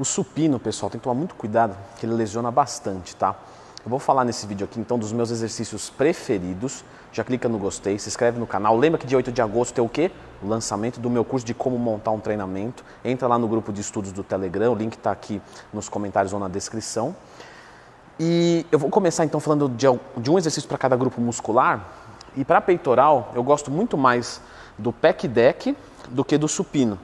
O supino, pessoal, tem que tomar muito cuidado, que ele lesiona bastante, tá? Eu vou falar nesse vídeo aqui então dos meus exercícios preferidos. Já clica no gostei, se inscreve no canal. Lembra que dia 8 de agosto tem o quê? O lançamento do meu curso de como montar um treinamento. Entra lá no grupo de estudos do Telegram, o link está aqui nos comentários ou na descrição. E eu vou começar então falando de, um exercício para cada grupo muscular. E para peitoral, eu gosto muito mais do pec deck do que do supino.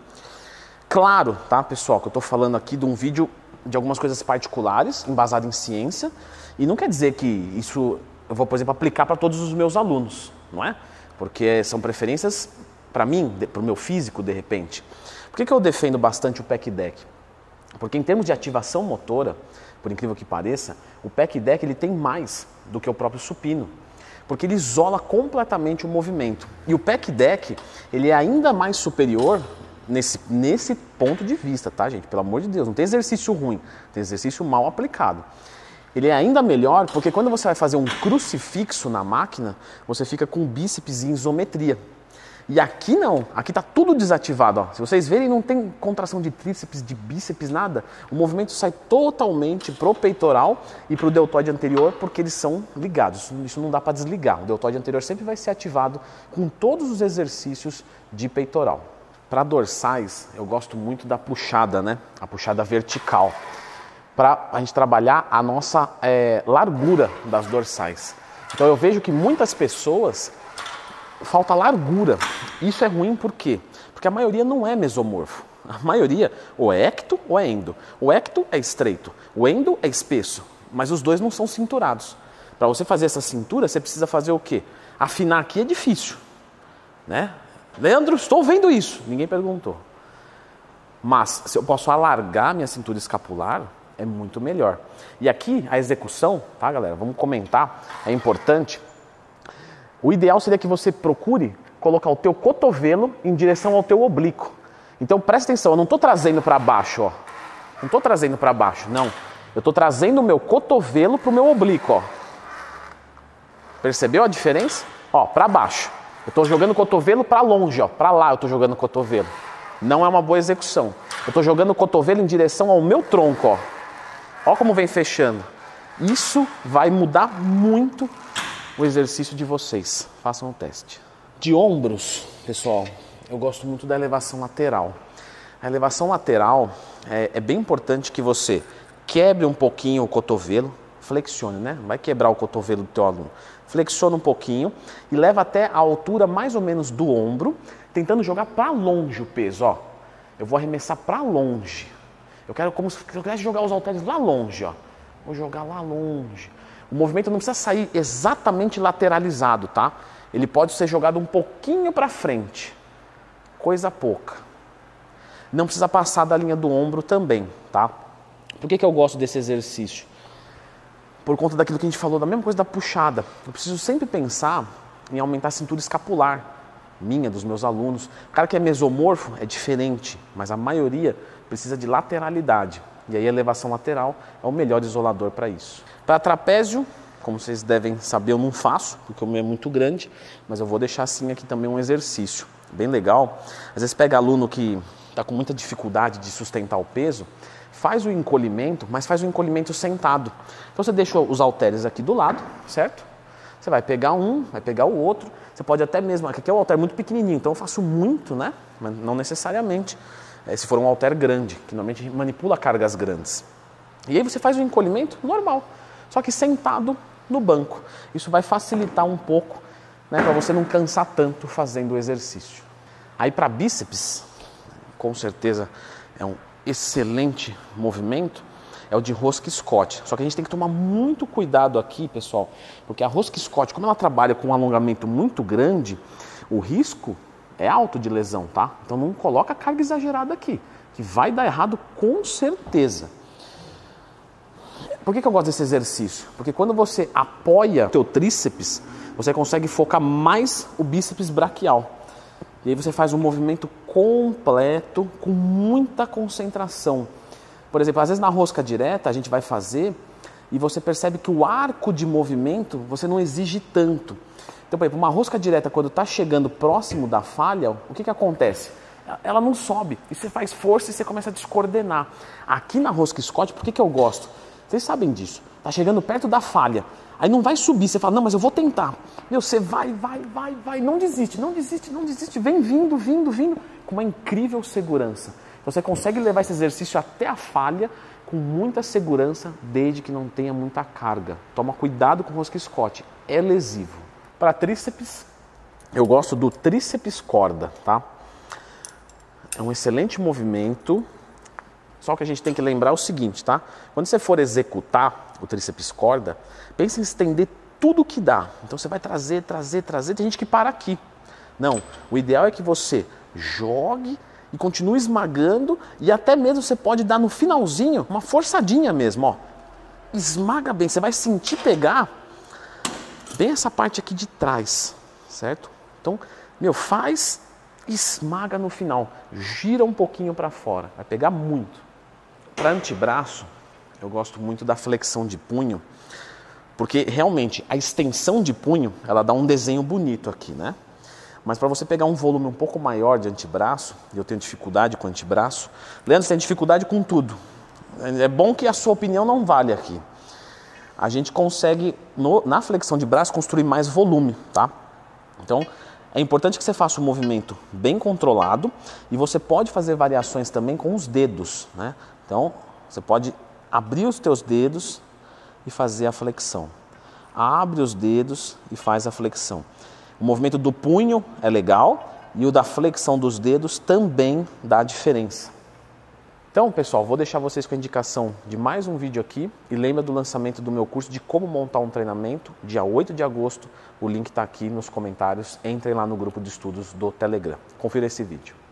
Claro, tá, pessoal, que eu estou falando aqui de um vídeo de algumas coisas particulares, embasado em ciência, e não quer dizer que isso eu vou, por exemplo, aplicar para todos os meus alunos, não é? Porque são preferências para mim, para o meu físico, de repente. Por que, que eu defendo bastante o pec deck? Porque em termos de ativação motora, por incrível que pareça, o pack deck ele tem mais do que o próprio supino, porque ele isola completamente o movimento. E o pack deck ele é ainda mais superior nesse, nesse ponto de vista, tá, gente? Pelo amor de Deus, não tem exercício ruim, tem exercício mal aplicado. Ele é ainda melhor porque quando você vai fazer um crucifixo na máquina, você fica com o bíceps em isometria. E aqui não, aqui está tudo desativado. Ó. Se vocês verem, não tem contração de tríceps, de bíceps, nada. O movimento sai totalmente pro peitoral e pro deltoide anterior porque eles são ligados. Isso não dá para desligar. O deltoide anterior sempre vai ser ativado com todos os exercícios de peitoral. Para dorsais, eu gosto muito da puxada, né? A puxada vertical. Para a gente trabalhar a nossa é, largura das dorsais. Então eu vejo que muitas pessoas falta largura. Isso é ruim por quê? Porque a maioria não é mesomorfo. A maioria ou é ecto ou é endo. O ecto é estreito, o endo é espesso, mas os dois não são cinturados. Para você fazer essa cintura, você precisa fazer o quê? Afinar aqui é difícil, né? Leandro, estou vendo isso. Ninguém perguntou. Mas se eu posso alargar minha cintura escapular, é muito melhor. E aqui a execução, tá, galera? Vamos comentar, é importante. O ideal seria que você procure colocar o teu cotovelo em direção ao teu oblíquo. Então presta atenção, eu não estou trazendo para baixo, ó. Não estou trazendo para baixo, não. Eu estou trazendo o meu cotovelo para o meu oblíquo, ó. Percebeu a diferença? Ó, para baixo. Eu estou jogando o cotovelo para longe, ó. Para lá eu estou jogando o cotovelo. Não é uma boa execução. Eu estou jogando o cotovelo em direção ao meu tronco, ó. Ó como vem fechando. Isso vai mudar muito o exercício de vocês. Façam o teste. De ombros, pessoal, eu gosto muito da elevação lateral. A elevação lateral é, é bem importante que você quebre um pouquinho o cotovelo, flexione, né? Vai quebrar o cotovelo do teu aluno. Flexiona um pouquinho e leva até a altura mais ou menos do ombro, tentando jogar para longe o peso, ó. Eu vou arremessar para longe. Eu quero como se eu quisesse jogar os halteres lá longe, ó. Vou jogar lá longe. O movimento não precisa sair exatamente lateralizado, tá? Ele pode ser jogado um pouquinho para frente, coisa pouca. Não precisa passar da linha do ombro também, tá? Por que, que eu gosto desse exercício? Por conta daquilo que a gente falou, da mesma coisa da puxada. Eu preciso sempre pensar em aumentar a cintura escapular, minha, dos meus alunos. O cara que é mesomorfo é diferente, mas a maioria precisa de lateralidade. E aí a elevação lateral é o melhor isolador para isso. Para trapézio, como vocês devem saber, eu não faço, porque o meu é muito grande, mas eu vou deixar assim aqui também um exercício bem legal. Às vezes pega aluno que está com muita dificuldade de sustentar o peso, faz o encolhimento, mas faz o encolhimento sentado. Então você deixa os halteres aqui do lado, certo? Você vai pegar um, vai pegar o outro. Você pode até mesmo, aqui é um halter muito pequenininho, então eu faço muito, né? Mas não necessariamente. É, se for um halter grande, que normalmente manipula cargas grandes. E aí você faz o encolhimento normal só que sentado no banco. Isso vai facilitar um pouco né, para você não cansar tanto fazendo o exercício. Aí para bíceps, com certeza é um excelente movimento, é o de rosca Scott. Só que a gente tem que tomar muito cuidado aqui, pessoal, porque a rosca Scott, como ela trabalha com um alongamento muito grande, o risco é alto de lesão, tá? Então não coloca carga exagerada aqui, que vai dar errado com certeza. Por que, que eu gosto desse exercício? Porque quando você apoia o teu tríceps, você consegue focar mais o bíceps braquial. E aí você faz um movimento completo, com muita concentração. Por exemplo, às vezes na rosca direta a gente vai fazer e você percebe que o arco de movimento você não exige tanto. Então, por exemplo, uma rosca direta, quando está chegando próximo da falha, o que, que acontece? ela não sobe. E você faz força e você começa a descoordenar. Aqui na rosca Scott, por que, que eu gosto? Vocês sabem disso. Tá chegando perto da falha. Aí não vai subir, você fala, não, mas eu vou tentar. Meu, você vai, vai, vai, vai, não desiste, não desiste, não desiste, vem vindo, vindo, vindo, com uma incrível segurança. Você consegue levar esse exercício até a falha com muita segurança, desde que não tenha muita carga. Toma cuidado com o rosca Scott, é lesivo. Para tríceps, eu gosto do tríceps corda, tá? É um excelente movimento. Só que a gente tem que lembrar o seguinte, tá? Quando você for executar o tríceps corda, pense em estender tudo que dá. Então você vai trazer, trazer, trazer. Tem gente que para aqui. Não, o ideal é que você jogue e continue esmagando e até mesmo você pode dar no finalzinho uma forçadinha mesmo, ó. Esmaga bem, você vai sentir pegar bem essa parte aqui de trás, certo? Então, meu, faz, esmaga no final, gira um pouquinho para fora, vai pegar muito. Para antebraço, eu gosto muito da flexão de punho, porque realmente a extensão de punho, ela dá um desenho bonito aqui, né? Mas para você pegar um volume um pouco maior de antebraço, e eu tenho dificuldade com antebraço, Leandro, você tem dificuldade com tudo. É bom que a sua opinião não vale aqui a gente consegue, no, na flexão de braço, construir mais volume, tá? Então, é importante que você faça um movimento bem controlado e você pode fazer variações também com os dedos, né? Então, você pode abrir os teus dedos e fazer a flexão. Abre os dedos e faz a flexão. O movimento do punho é legal e o da flexão dos dedos também dá diferença. Então, pessoal, vou deixar vocês com a indicação de mais um vídeo aqui e lembra do lançamento do meu curso de como montar um treinamento, dia 8 de agosto. O link está aqui nos comentários. Entrem lá no grupo de estudos do Telegram. Confira esse vídeo.